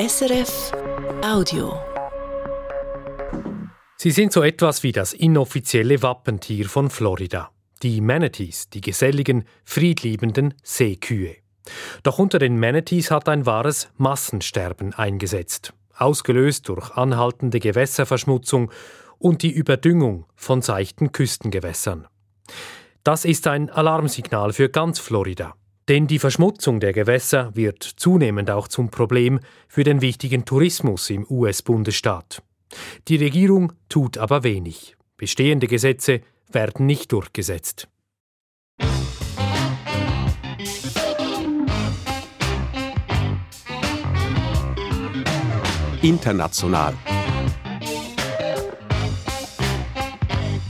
SRF Audio. Sie sind so etwas wie das inoffizielle Wappentier von Florida. Die Manatees, die geselligen, friedliebenden Seekühe. Doch unter den Manatees hat ein wahres Massensterben eingesetzt, ausgelöst durch anhaltende Gewässerverschmutzung und die Überdüngung von seichten Küstengewässern. Das ist ein Alarmsignal für ganz Florida. Denn die Verschmutzung der Gewässer wird zunehmend auch zum Problem für den wichtigen Tourismus im US-Bundesstaat. Die Regierung tut aber wenig. Bestehende Gesetze werden nicht durchgesetzt. International.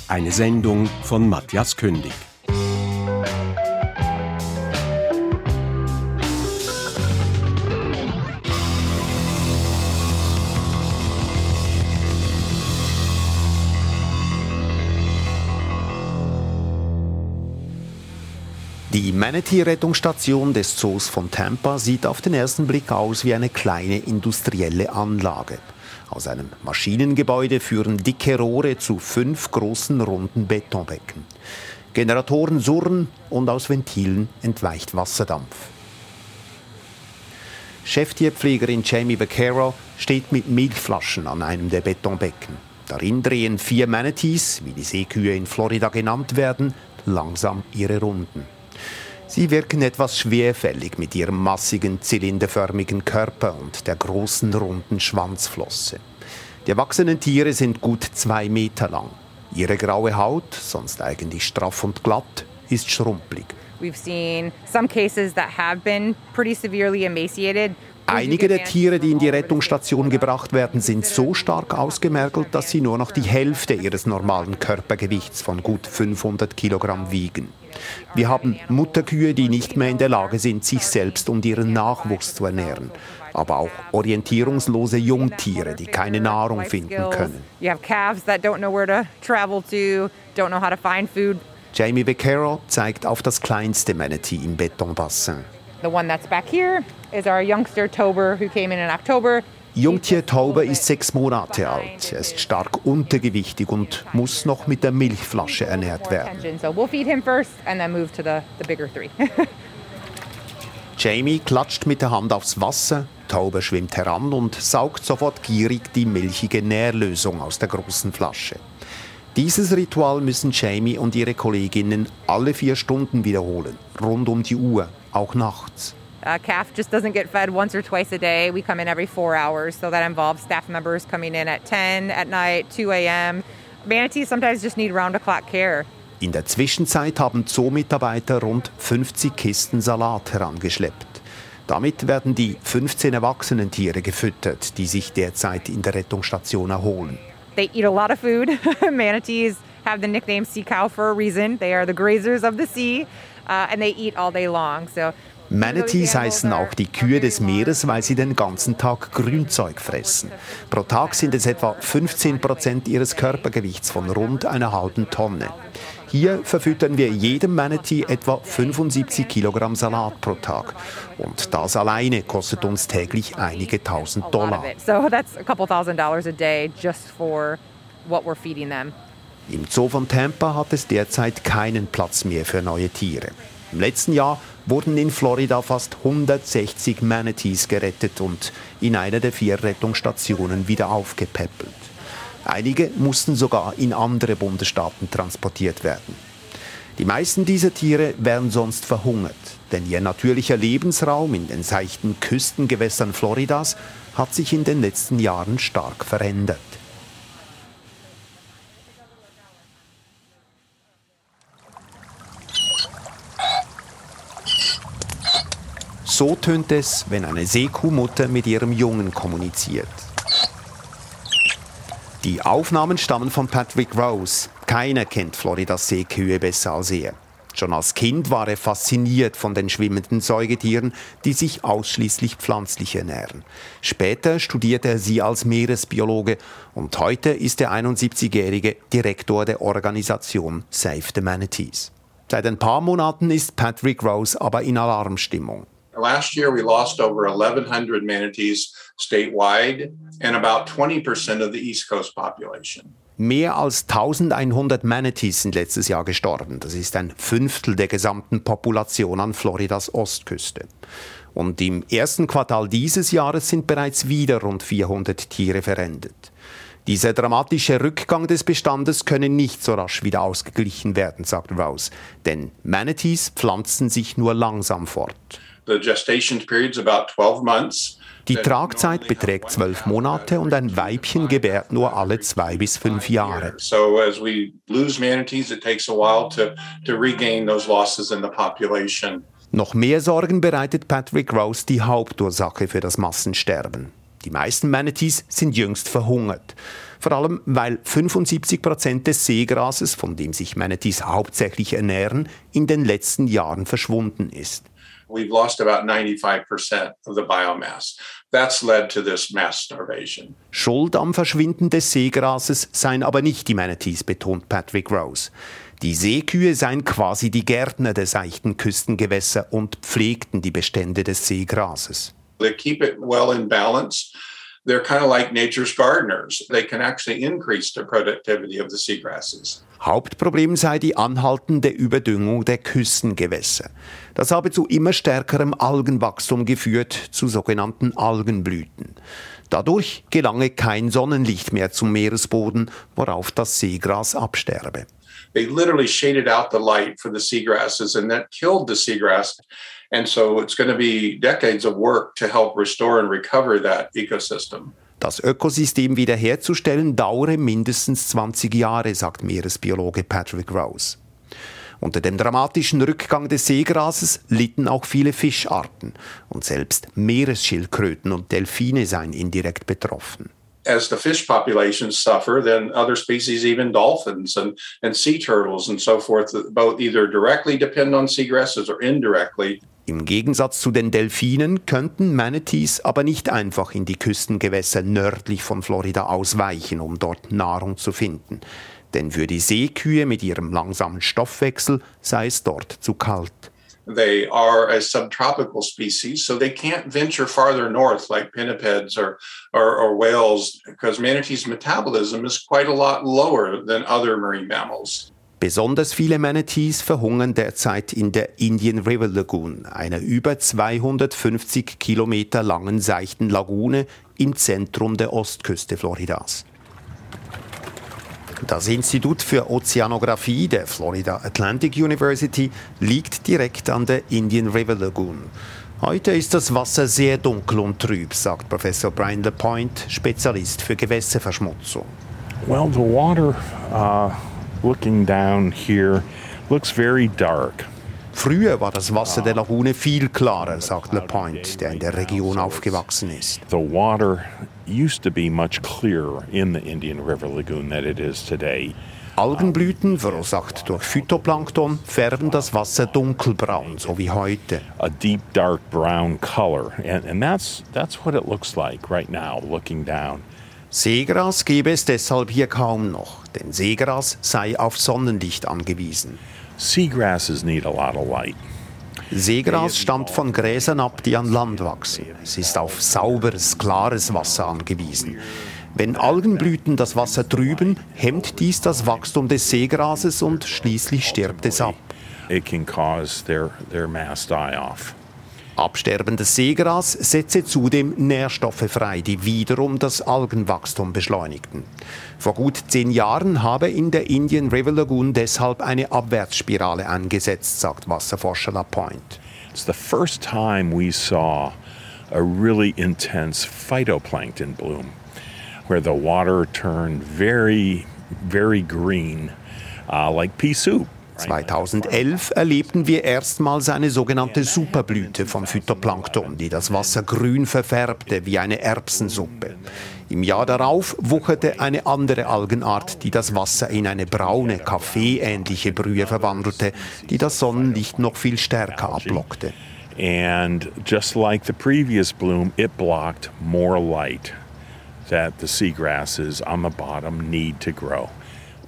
Eine Sendung von Matthias Kündig. Die Manatee-Rettungsstation des Zoos von Tampa sieht auf den ersten Blick aus wie eine kleine industrielle Anlage. Aus einem Maschinengebäude führen dicke Rohre zu fünf großen runden Betonbecken. Generatoren surren und aus Ventilen entweicht Wasserdampf. Cheftierpflegerin Jamie Vaquero steht mit Milchflaschen an einem der Betonbecken. Darin drehen vier Manatees, wie die Seekühe in Florida genannt werden, langsam ihre Runden. Sie wirken etwas schwerfällig mit ihrem massigen, zylinderförmigen Körper und der großen, runden Schwanzflosse. Die erwachsenen Tiere sind gut zwei Meter lang. Ihre graue Haut, sonst eigentlich straff und glatt, ist schrumpelig. Einige der Tiere, die in die Rettungsstation gebracht werden, sind so stark ausgemergelt, dass sie nur noch die Hälfte ihres normalen Körpergewichts von gut 500 Kilogramm wiegen. Wir haben Mutterkühe, die nicht mehr in der Lage sind, sich selbst und ihren Nachwuchs zu ernähren. Aber auch orientierungslose Jungtiere, die keine Nahrung finden können. Jamie Vaquero zeigt auf das kleinste Manatee im Betonbassin. The one that's back here is our youngster Tober who came in in October. Jungtier Tauber ist sechs Monate alt. Er ist stark untergewichtig und muss noch mit der Milchflasche ernährt werden. Jamie klatscht mit der Hand aufs Wasser, Tauber schwimmt heran und saugt sofort gierig die milchige Nährlösung aus der großen Flasche. Dieses Ritual müssen Jamie und ihre Kolleginnen alle vier Stunden wiederholen, rund um die Uhr, auch nachts. A calf just doesn't get fed once or twice a day. We come in every four hours, so that involves staff members coming in at 10 at night, 2 a.m. Manatees sometimes just need round-the-clock care. In der Zwischenzeit haben Zoomitarbeiter rund 50 Kisten Salat herangeschleppt. Damit werden die 15 erwachsenen Tiere gefüttert, die sich derzeit in der Rettungsstation erholen. They eat a lot of food. Manatees have the nickname sea cow for a reason. They are the grazers of the sea, uh, and they eat all day long. So Manatees heißen auch die Kühe des Meeres, weil sie den ganzen Tag Grünzeug fressen. Pro Tag sind es etwa 15 Prozent ihres Körpergewichts von rund einer halben Tonne. Hier verfüttern wir jedem Manatee etwa 75 Kilogramm Salat pro Tag. Und das alleine kostet uns täglich einige tausend Dollar. Im Zoo von Tampa hat es derzeit keinen Platz mehr für neue Tiere. Im letzten Jahr wurden in Florida fast 160 Manatees gerettet und in einer der vier Rettungsstationen wieder aufgepäppelt. Einige mussten sogar in andere Bundesstaaten transportiert werden. Die meisten dieser Tiere wären sonst verhungert, denn ihr natürlicher Lebensraum in den seichten Küstengewässern Floridas hat sich in den letzten Jahren stark verändert. So tönt es, wenn eine Seekuhmutter mit ihrem Jungen kommuniziert. Die Aufnahmen stammen von Patrick Rose. Keiner kennt Floridas Seekühe besser als er. Schon als Kind war er fasziniert von den schwimmenden Säugetieren, die sich ausschließlich pflanzlich ernähren. Später studierte er sie als Meeresbiologe und heute ist der 71-jährige Direktor der Organisation Save the Manatees. Seit ein paar Monaten ist Patrick Rose aber in Alarmstimmung. Last year, we lost over 1,100 manatees statewide and about 20% of the East Coast population. Mehr als 1100 Manatees sind letztes Jahr gestorben. Das ist ein Fünftel der gesamten Population an Floridas Ostküste. Und im ersten Quartal dieses Jahres sind bereits wieder rund 400 Tiere verendet. Dieser dramatische Rückgang des Bestandes könne nicht so rasch wieder ausgeglichen werden, sagt Rose. Denn Manatees pflanzen sich nur langsam fort. The gestation period's about 12 months. Die Tragzeit beträgt zwölf Monate und ein Weibchen gebärt nur alle zwei bis fünf Jahre. So as we lose manatees, it takes a while to, to regain those losses in the population. Noch mehr Sorgen bereitet Patrick Rose die Hauptursache für das Massensterben. Die meisten Manatees sind jüngst verhungert. Vor allem, weil 75 Prozent des Seegrases, von dem sich Manatees hauptsächlich ernähren, in den letzten Jahren verschwunden ist. We've lost about 95% of the biomass. That's led to this mass starvation. Schuld am Verschwinden des Seegrases seien aber nicht die Manatees, betont Patrick Rose. Die Seekühe seien quasi die Gärtner der seichten Küstengewässer und pflegten die Bestände des Seegrases. They keep it well in balance. They're kind of like nature's gardeners. They can actually increase the productivity of the seagrasses. Hauptproblem sei die anhaltende Überdüngung der Küstengewässer. Das habe zu immer stärkerem Algenwachstum geführt, zu sogenannten Algenblüten. Dadurch gelange kein Sonnenlicht mehr zum Meeresboden, worauf das Seegras absterbe. They literally shaded out the light for the seagrasses and that killed the seagrass. And so it's going to be decades of work to help restore and recover that ecosystem. Das Ökosystem wiederherzustellen dauere mindestens 20 Jahre, sagt Meeresbiologe Patrick Rose. Unter dem dramatischen Rückgang des Seegrases litten auch viele Fischarten und selbst Meeresschildkröten und Delfine seien indirekt betroffen. As the fish populations suffer, then other species, even dolphins and, and sea turtles and so forth, both either directly depend on seagrasses or indirectly. Im Gegensatz zu den Delfinen könnten Manatees aber nicht einfach in die Küstengewässer nördlich von Florida ausweichen, um dort Nahrung zu finden. Denn für die Seekühe mit ihrem langsamen Stoffwechsel sei es dort zu kalt. They are a subtropical species, so they can't venture farther north like pinnipeds or, or, or whales because manatees' metabolism is quite a lot lower than other marine mammals. Besonders viele Manatees verhungern derzeit in der Indian River Lagoon, einer über 250 Kilometer langen seichten Lagune im Zentrum der Ostküste Floridas. Das Institut für Ozeanographie der Florida Atlantic University liegt direkt an der Indian River Lagoon. Heute ist das Wasser sehr dunkel und trüb, sagt Professor Brian LePoint, Spezialist für Gewässerverschmutzung. Well, the water uh, looking down here looks very dark. Früher war das Wasser der Lagune viel klarer, sagt LePoint, der in der Region aufgewachsen ist. The water used to be much clearer in the Indian River Lagoon than it is today. Algenblüten, verursacht durch Phytoplankton, färben das Wasser dunkelbraun, so wie heute. A deep dark brown color. And, and that's, that's what it looks like right now, looking down. Seegras gäbe es deshalb hier kaum noch, denn Seegras sei auf Sonnenlicht angewiesen. Seagrasses need a lot of light. Seegras stammt von Gräsern ab, die an Land wachsen. Es ist auf sauberes, klares Wasser angewiesen. Wenn Algenblüten das Wasser trüben, hemmt dies das Wachstum des Seegrases und schließlich stirbt es ab. It can cause their, their mass die off. Absterbendes Seegras setze zudem Nährstoffe frei, die wiederum das Algenwachstum beschleunigten. Vor gut zehn Jahren habe in der Indian River Lagoon deshalb eine Abwärtsspirale angesetzt, sagt Wasserforscher LaPointe. It's the first time we saw a really intense phytoplankton bloom, where the water turned very, very green, uh, like pea soup. 2011 erlebten wir erstmals eine sogenannte Superblüte von Phytoplankton, die das Wasser grün verfärbte wie eine Erbsensuppe. Im Jahr darauf wucherte eine andere Algenart, die das Wasser in eine braune, kaffeeähnliche Brühe verwandelte, die das Sonnenlicht noch viel stärker ablockte. And just like the previous bloom, it blocked more light that the seagrasses on the bottom need to grow.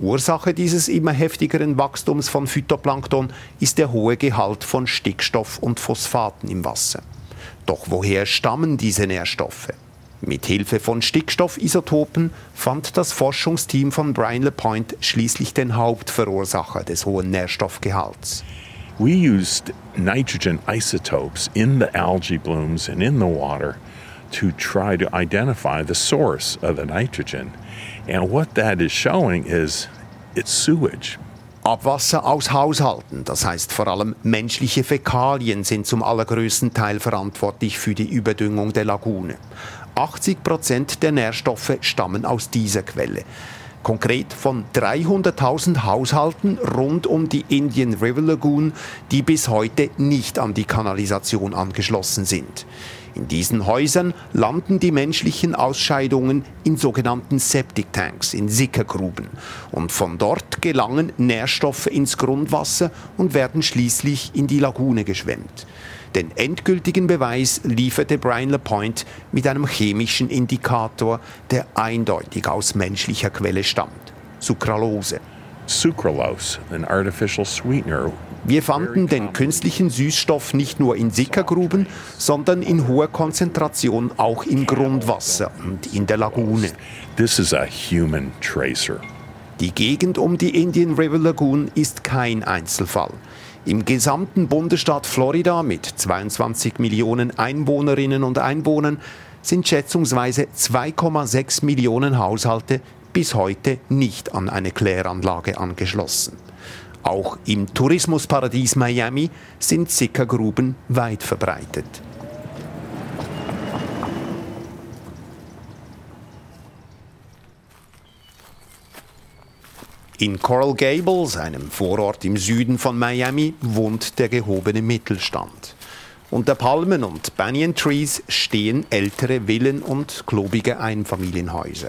Ursache dieses immer heftigeren Wachstums von Phytoplankton ist der hohe Gehalt von Stickstoff und Phosphaten im Wasser. Doch woher stammen diese Nährstoffe? Mit Hilfe von Stickstoffisotopen fand das Forschungsteam von Brian LePoint schließlich den Hauptverursacher des hohen Nährstoffgehalts. We used nitrogen isotopes in the algae blooms and in the water to try to identify the source of the nitrogen. And what that is showing is it's sewage. Abwasser aus Haushalten, das heißt vor allem menschliche Fäkalien, sind zum allergrößten Teil verantwortlich für die Überdüngung der Lagune. 80 Prozent der Nährstoffe stammen aus dieser Quelle. Konkret von 300.000 Haushalten rund um die Indian River Lagoon, die bis heute nicht an die Kanalisation angeschlossen sind. In diesen Häusern landen die menschlichen Ausscheidungen in sogenannten Septic Tanks, in Sickergruben. Und von dort gelangen Nährstoffe ins Grundwasser und werden schließlich in die Lagune geschwemmt. Den endgültigen Beweis lieferte Brian LePoint mit einem chemischen Indikator, der eindeutig aus menschlicher Quelle stammt. Sucralose. Wir fanden den künstlichen Süßstoff nicht nur in Sickergruben, sondern in hoher Konzentration auch im Grundwasser und in der Lagune. This is a human tracer. Die Gegend um die Indian River Lagoon ist kein Einzelfall. Im gesamten Bundesstaat Florida mit 22 Millionen Einwohnerinnen und Einwohnern sind schätzungsweise 2,6 Millionen Haushalte bis heute nicht an eine Kläranlage angeschlossen. Auch im Tourismusparadies Miami sind Sickergruben weit verbreitet. In Coral Gables, einem Vorort im Süden von Miami, wohnt der gehobene Mittelstand. Unter Palmen und Banyan Trees stehen ältere Villen und klobige Einfamilienhäuser.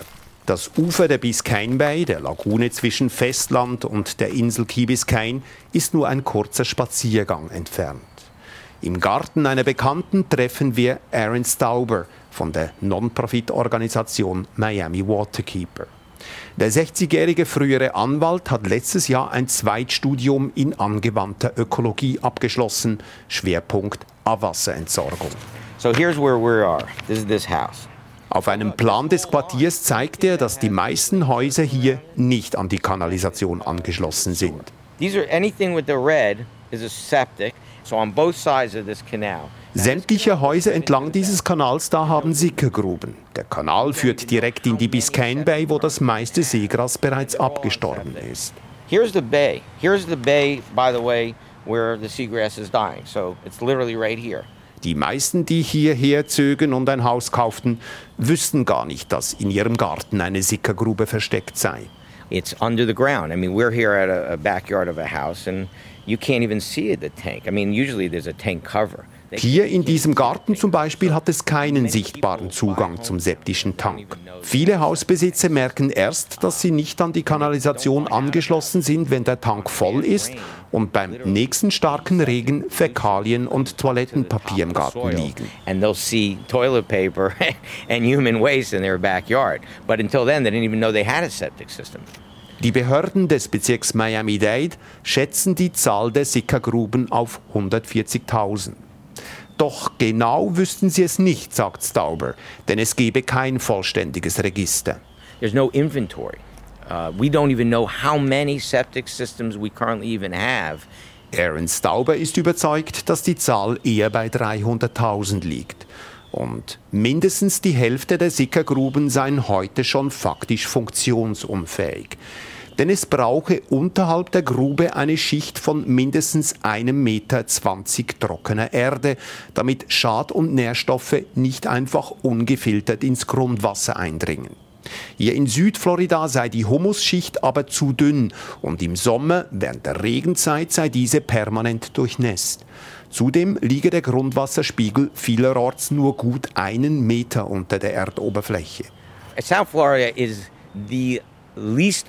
Das Ufer der Biscayne Bay, der Lagune zwischen Festland und der Insel Key Biscayne, ist nur ein kurzer Spaziergang entfernt. Im Garten einer Bekannten treffen wir Aaron Stauber von der Non-Profit-Organisation Miami Waterkeeper. Der 60-jährige frühere Anwalt hat letztes Jahr ein Zweitstudium in angewandter Ökologie abgeschlossen, Schwerpunkt Abwasserentsorgung. So here's where we are. This is this house. Auf einem Plan des Quartiers zeigt er, dass die meisten Häuser hier nicht an die Kanalisation angeschlossen sind. These are anything with the red is a septic. So on both sides of this canal. Sämtliche Häuser entlang dieses Kanals da haben Sickergruben. Der Kanal führt direkt in die Biscayne Bay, wo das meiste Seegras bereits abgestorben ist. Here's the bay. Here's the bay, by the way, where the seagrass is dying. So it's literally right here. Die meisten, die hierher zögen und ein Haus kauften, wüssten gar nicht, dass in ihrem Garten eine Sickergrube versteckt sei. It's under the ground. I mean, we're here at a, backyard of a house and you can't even see the tank. I mean, usually there's a tank cover. Hier in diesem Garten zum Beispiel hat es keinen sichtbaren Zugang zum septischen Tank. Viele Hausbesitzer merken erst, dass sie nicht an die Kanalisation angeschlossen sind, wenn der Tank voll ist und beim nächsten starken Regen Fäkalien und Toilettenpapier im Garten liegen. And they'll see toilet paper and human waste in their backyard. But until then, they didn't even know they had a septic system. Die Behörden des Bezirks Miami-Dade schätzen die Zahl der Sickergruben auf 140.000. Doch genau wüssten sie es nicht, sagt Stauber, denn es gebe kein vollständiges Register. There's no inventory. Uh, we don't even know how many septic systems we currently even have. Aaron Stauber ist überzeugt, dass die Zahl eher bei 300.000 liegt. Und mindestens die Hälfte der Sickergruben seien heute schon faktisch funktionsunfähig denn es brauche unterhalb der Grube eine Schicht von mindestens einem Meter zwanzig trockener Erde, damit Schad- und Nährstoffe nicht einfach ungefiltert ins Grundwasser eindringen. Hier in Südflorida sei die Humusschicht aber zu dünn und im Sommer während der Regenzeit sei diese permanent durchnässt. Zudem liege der Grundwasserspiegel vielerorts nur gut einen Meter unter der Erdoberfläche. South Florida is the least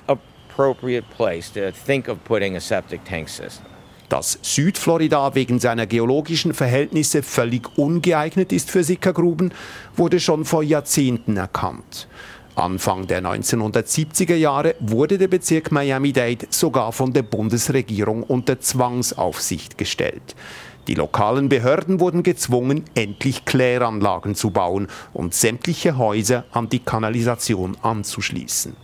appropriate place to think of putting a septic tank system. Dass Südflorida wegen seiner geologischen Verhältnisse völlig ungeeignet ist für Sickergruben, wurde schon vor Jahrzehnten erkannt. Anfang der 1970er Jahre wurde der Bezirk Miami-Dade sogar von der Bundesregierung unter Zwangsaufsicht gestellt. Die lokalen Behörden wurden gezwungen, endlich Kläranlagen zu bauen und sämtliche Häuser an die Kanalisation anzuschließen.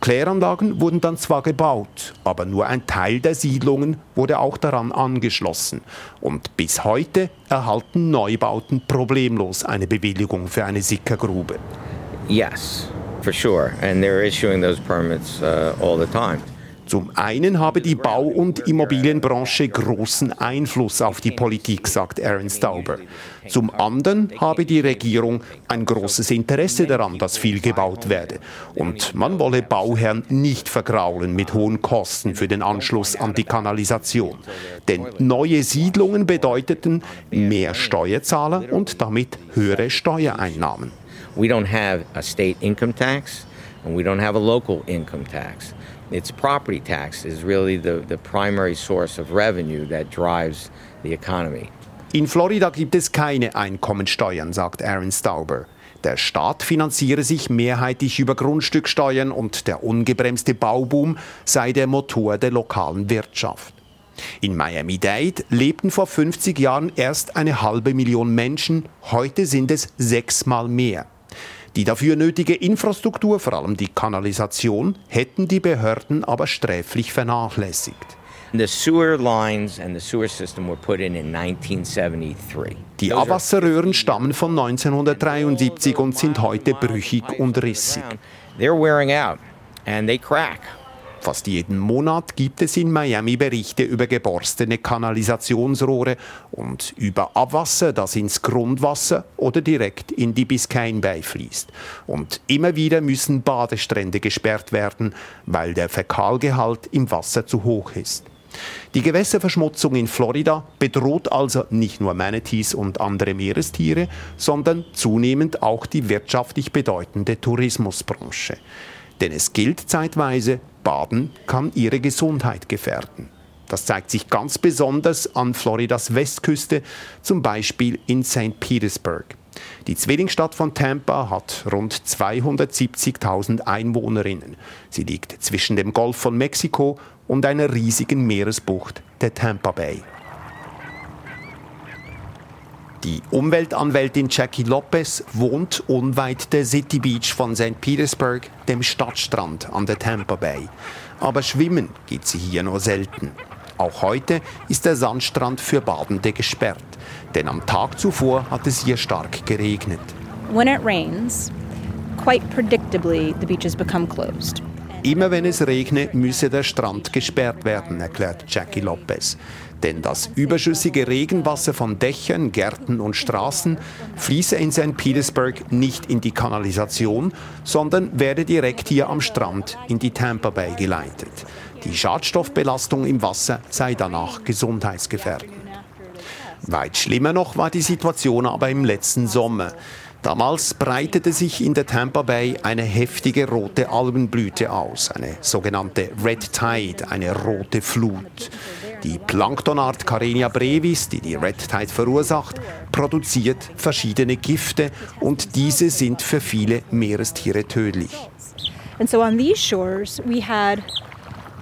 Kläranlagen wurden dann zwar gebaut, aber nur ein Teil der Siedlungen wurde auch daran angeschlossen. Und bis heute erhalten Neubauten problemlos eine Bewilligung für eine Sickergrube. Yes, for sure. And they're issuing those permits uh, all the time. Zum einen habe die Bau- und Immobilienbranche großen Einfluss auf die Politik, sagt Aaron Stauber. Zum anderen habe die Regierung ein großes Interesse daran, dass viel gebaut werde. Und man wolle Bauherren nicht vergraulen mit hohen Kosten für den Anschluss an die Kanalisation. Denn neue Siedlungen bedeuteten mehr Steuerzahler und damit höhere Steuereinnahmen. We don't have a state income tax and we don't have a local income tax. Its property tax is really the, the primary source of revenue that drives the economy. In Florida gibt es keine Einkommensteuern, sagt Aaron Stauber. Der Staat finanziere sich mehrheitlich über Grundstücksteuern und der ungebremste Bauboom sei der Motor der lokalen Wirtschaft. In Miami-Dade lebten vor 50 Jahren erst eine halbe Million Menschen, heute sind es sechsmal mehr. Die dafür nötige Infrastruktur, vor allem die Kanalisation, hätten die Behörden aber sträflich vernachlässigt. The sewer lines and the sewer system were put in in 1973. Die Abwasserröhren stammen von 1973 und sind heute brüchig und rissig. They're wearing out and they crack. Fast jeden Monat gibt es in Miami Berichte über geborstene Kanalisationsrohre und über Abwasser, das ins Grundwasser oder direkt in die Biscayne Bay fließt. Und immer wieder müssen Badestrände gesperrt werden, weil der Fäkalgehalt im Wasser zu hoch ist. Die Gewässerverschmutzung in Florida bedroht also nicht nur Manatees und andere Meerestiere, sondern zunehmend auch die wirtschaftlich bedeutende Tourismusbranche. Denn es gilt zeitweise, Baden kann ihre Gesundheit gefährden. Das zeigt sich ganz besonders an Floridas Westküste, zum Beispiel in St. Petersburg. Die Zwillingsstadt von Tampa hat rund 270.000 Einwohnerinnen. Sie liegt zwischen dem Golf von Mexiko und einer riesigen Meeresbucht, der Tampa Bay. Die Umweltanwältin Jackie Lopez wohnt unweit der City Beach von St. Petersburg, dem Stadtstrand an der Tampa Bay. Aber schwimmen geht sie hier nur selten. Auch heute ist der Sandstrand für Badende gesperrt, denn am Tag zuvor hat es hier stark geregnet. When it rains, quite predictably the beaches become closed. Immer wenn es regne, müsse der Strand gesperrt werden, erklärt Jackie Lopez. Denn das überschüssige Regenwasser von Dächern, Gärten und Straßen fließe in St. Petersburg nicht in die Kanalisation, sondern werde direkt hier am Strand in die Tampa Bay geleitet. Die Schadstoffbelastung im Wasser sei danach gesundheitsgefährdend. Weit schlimmer noch war die Situation aber im letzten Sommer. Damals breitete sich in der Tampa Bay eine heftige rote Algenblüte aus, eine sogenannte Red Tide, eine rote Flut. Die Planktonart Carenia brevis, die die Red Tide verursacht, produziert verschiedene Gifte und diese sind für viele Meerestiere tödlich. And so on these shores we had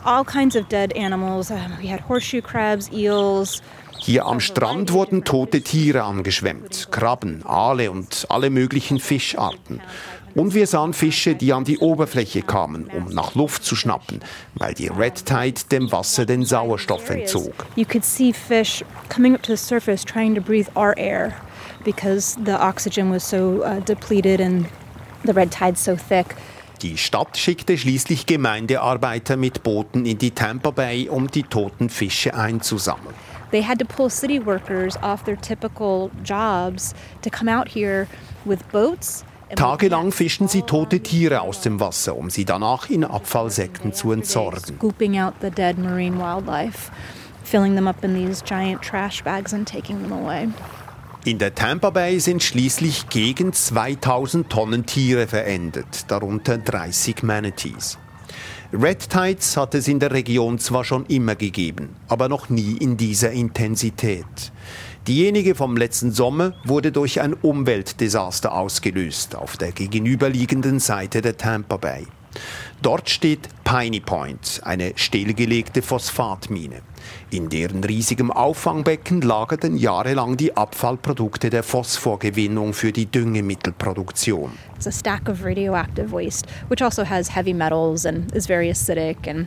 all kinds of dead animals. We had horseshoe crabs, eels, hier am Strand wurden tote Tiere angeschwemmt, Krabben, Aale und alle möglichen Fischarten. Und wir sahen Fische, die an die Oberfläche kamen, um nach Luft zu schnappen, weil die Red Tide dem Wasser den Sauerstoff entzog. You could see fish coming up to the surface trying to breathe our air because the oxygen was so uh, depleted and the red tide so thick. Die Stadt schickte schließlich Gemeindearbeiter mit Booten in die Tampa Bay, um die toten Fische einzusammeln. They had to pull city workers off their typical jobs to come out here with boats. Tagelang fischen sie tote Tiere aus dem Wasser, um sie danach in Abfallsäcken zu entsorgen. Scooping out the dead marine wildlife, filling them up in these giant trash bags and taking them away. In der Tampa Bay sind schließlich gegen 2000 Tonnen Tiere verendet, darunter 30 Manatees. Red Tides hat es in der Region zwar schon immer gegeben, aber noch nie in dieser Intensität. Diejenige vom letzten Sommer wurde durch ein Umweltdesaster ausgelöst auf der gegenüberliegenden Seite der Tampa Bay. Dort steht Piney Point, eine stillgelegte Phosphatmine. In deren riesigem Auffangbecken lagerten jahrelang die Abfallprodukte der Phosphorgewinnung für die Düngemittelproduktion. It's a stack of radioactive waste, which also has heavy metals and is very acidic and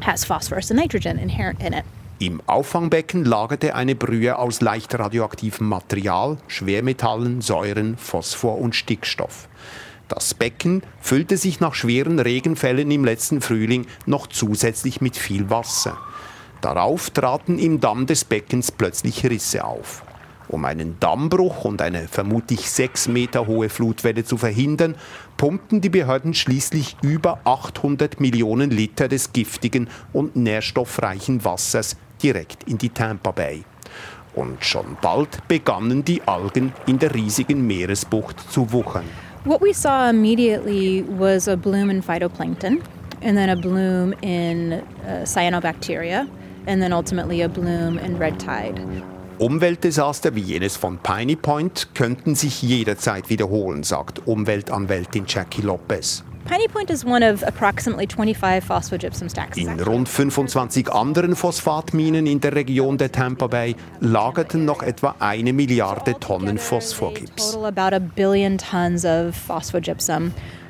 has phosphorus and nitrogen inherent in it. Im Auffangbecken lagerte eine Brühe aus leicht radioaktivem Material, Schwermetallen, Säuren, Phosphor und Stickstoff. Das Becken füllte sich nach schweren Regenfällen im letzten Frühling noch zusätzlich mit viel Wasser. Darauf traten im Damm des Beckens plötzlich Risse auf. Um einen Dammbruch und eine vermutlich sechs Meter hohe Flutwelle zu verhindern, pumpten die Behörden schließlich über 800 Millionen Liter des giftigen und nährstoffreichen Wassers direkt in die Tampa Bay. Und schon bald begannen die Algen in der riesigen Meeresbucht zu wuchern. What we saw immediately was a bloom in phytoplankton, and then a bloom in uh, cyanobacteria, and then ultimately a bloom in red tide. Umweltdesaster wie jenes von Piney Point könnten sich jederzeit wiederholen, sagt Umweltanwältin Jackie Lopez. Piney Point is one of approximately 25 phosphogypsum stacks. In rund 25 anderen Phosphatminen in der Region der Tampa Bay lagerten noch etwa eine Milliarde Tonnen Phosphorgips.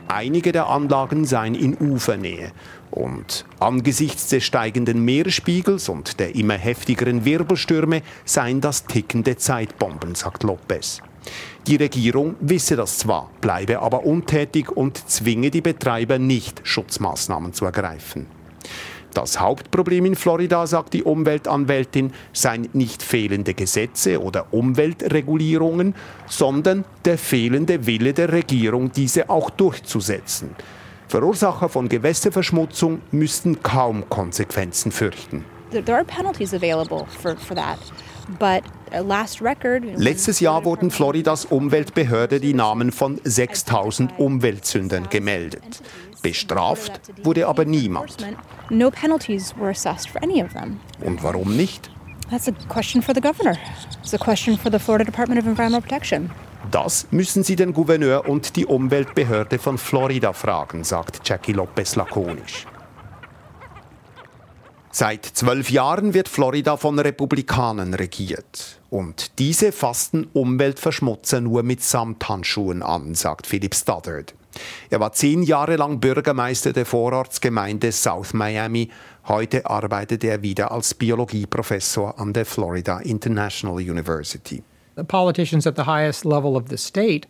Einige der Anlagen seien in Ufernähe. Und angesichts des steigenden Meeresspiegels und der immer heftigeren Wirbelstürme seien das tickende Zeitbomben, sagt Lopez. Die Regierung wisse das zwar, bleibe aber untätig und zwinge die Betreiber nicht, Schutzmaßnahmen zu ergreifen. Das Hauptproblem in Florida, sagt die Umweltanwältin, seien nicht fehlende Gesetze oder Umweltregulierungen, sondern der fehlende Wille der Regierung, diese auch durchzusetzen. Verursacher von Gewässerverschmutzung müssten kaum Konsequenzen fürchten. There are penalties available for, for that. But last record, Letztes Jahr wurden Floridas Umweltbehörde die Namen von 6000 Umweltsündern gemeldet. Bestraft wurde aber niemand. No penalties were assessed for any of them. Und warum nicht? That's a question for the governor. It's a question for the Florida Department of Environmental Protection. Das müssen Sie den Gouverneur und die Umweltbehörde von Florida fragen, sagt Jackie Lopez lakonisch. Seit zwölf Jahren wird Florida von Republikanern regiert. Und diese fassten Umweltverschmutzer nur mit Samthandschuhen an, sagt Philip Stoddard. Er war zehn Jahre lang Bürgermeister der Vorortsgemeinde South Miami. Heute arbeitet er wieder als Biologieprofessor an der Florida International University. The politicians at the highest level of the state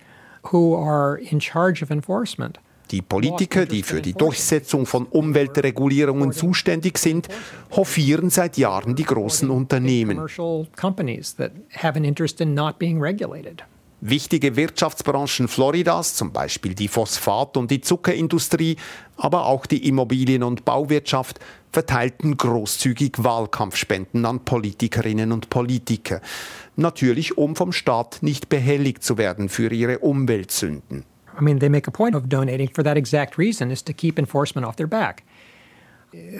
who are in charge of enforcement die Politiker, die für die Durchsetzung von Umweltregulierungen zuständig sind, hofieren seit Jahren die großen Unternehmen. Wichtige Wirtschaftsbranchen Floridas, zum Beispiel die Phosphat- und die Zuckerindustrie, aber auch die Immobilien- und Bauwirtschaft, verteilten großzügig Wahlkampfspenden an Politikerinnen und Politiker. Natürlich, um vom Staat nicht behelligt zu werden für ihre Umweltsünden. I mean, they make a point of donating for that exact reason, is to keep enforcement off their back.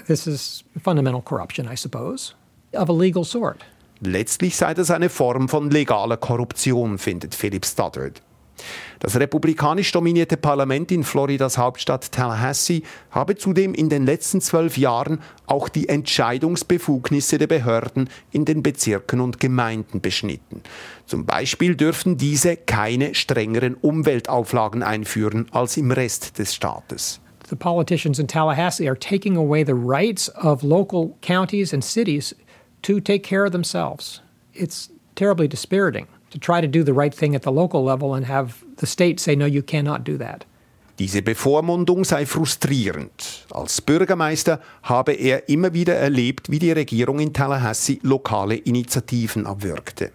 This is fundamental corruption, I suppose, of a legal sort. Letztlich sei das eine Form von legaler Korruption, findet Philip Stoddard. Das republikanisch dominierte Parlament in Floridas Hauptstadt Tallahassee habe zudem in den letzten zwölf Jahren auch die Entscheidungsbefugnisse der Behörden in den Bezirken und Gemeinden beschnitten. Zum Beispiel dürfen diese keine strengeren Umweltauflagen einführen als im Rest des Staates. The politicians in Tallahassee are taking away the rights of local counties and cities to take care of themselves. It's terribly dispiriting to try to do the right thing at the local level and have the state say, no, you cannot do that. Diese Bevormundung sei frustrierend. Als Bürgermeister habe er immer wieder erlebt, wie die Regierung in Tallahassee lokale Initiativen abwirkte.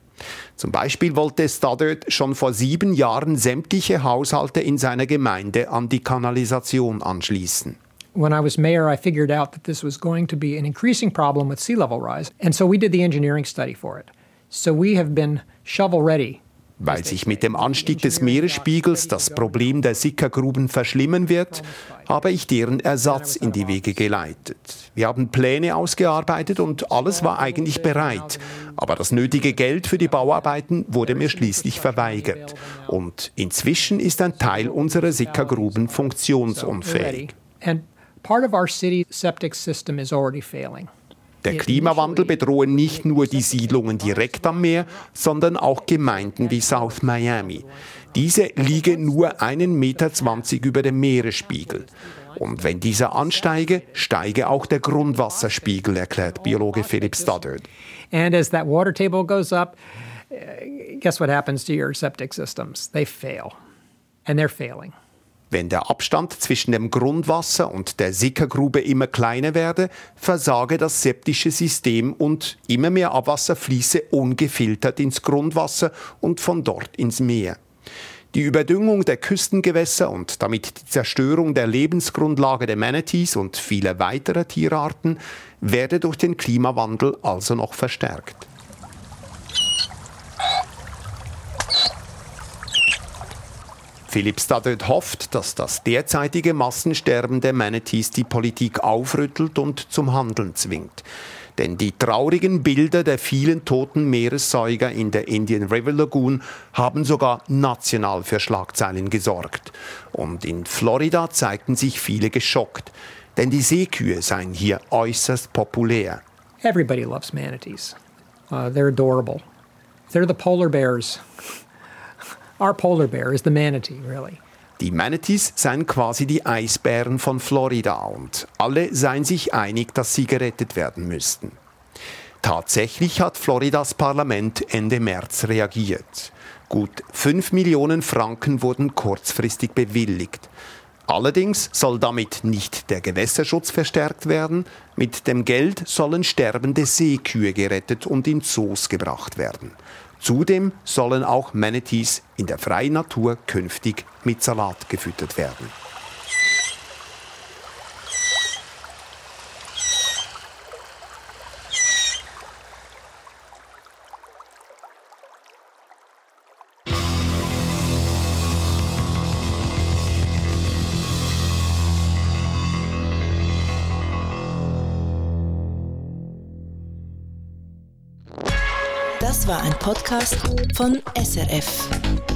Zum Beispiel wollte Stoddard schon vor sieben Jahren sämtliche Haushalte in seiner Gemeinde an die Kanalisation anschließen. When I was mayor, I figured out that this was going to be an increasing problem with sea level rise, and so we did the engineering study for it. So we have been shovel ready weil sich mit dem Anstieg des Meeresspiegels das Problem der Sickergruben verschlimmern wird, habe ich deren Ersatz in die Wege geleitet. Wir haben Pläne ausgearbeitet und alles war eigentlich bereit. Aber das nötige Geld für die Bauarbeiten wurde mir schließlich verweigert. Und inzwischen ist ein Teil unserer Sickergruben funktionsunfähig. And part of our city septic system is already failing. Der Klimawandel bedrohe nicht nur die Siedlungen direkt am Meer, sondern auch Gemeinden wie South Miami. Diese liegen nur einen Meter zwanzig über dem Meeresspiegel. Und wenn dieser ansteige, steige auch der Grundwasserspiegel, erklärt Biologe Philip Stoddard. And as that water table goes up, uh, guess what happens to your septic systems? They fail. And they're failing. Wenn der Abstand zwischen dem Grundwasser und der Sickergrube immer kleiner werde, versage das septische System und immer mehr Abwasser fließe ungefiltert ins Grundwasser und von dort ins Meer. Die Überdüngung der Küstengewässer und damit die Zerstörung der Lebensgrundlage der Manatees und vieler weiterer Tierarten werde durch den Klimawandel also noch verstärkt. Philipp Staddard hofft, dass das derzeitige Massensterben der Manatees die Politik aufrüttelt und zum Handeln zwingt. Denn die traurigen Bilder der vielen toten Meeressäuger in der Indian River Lagoon haben sogar national für Schlagzeilen gesorgt. Und in Florida zeigten sich viele geschockt, denn die Seekühe seien hier äußerst populär. Everybody loves manatees. Uh, they're adorable. They're the polar bears. Our polar bear is the manatee, really. Die Manatees seien quasi die Eisbären von Florida und alle seien sich einig, dass sie gerettet werden müssten. Tatsächlich hat Floridas Parlament Ende März reagiert. Gut 5 Millionen Franken wurden kurzfristig bewilligt. Allerdings soll damit nicht der Gewässerschutz verstärkt werden. Mit dem Geld sollen sterbende Seekühe gerettet und in Zoos gebracht werden. Zudem sollen auch Manatees in der freien Natur künftig mit Salat gefüttert werden. Podcast von SRF.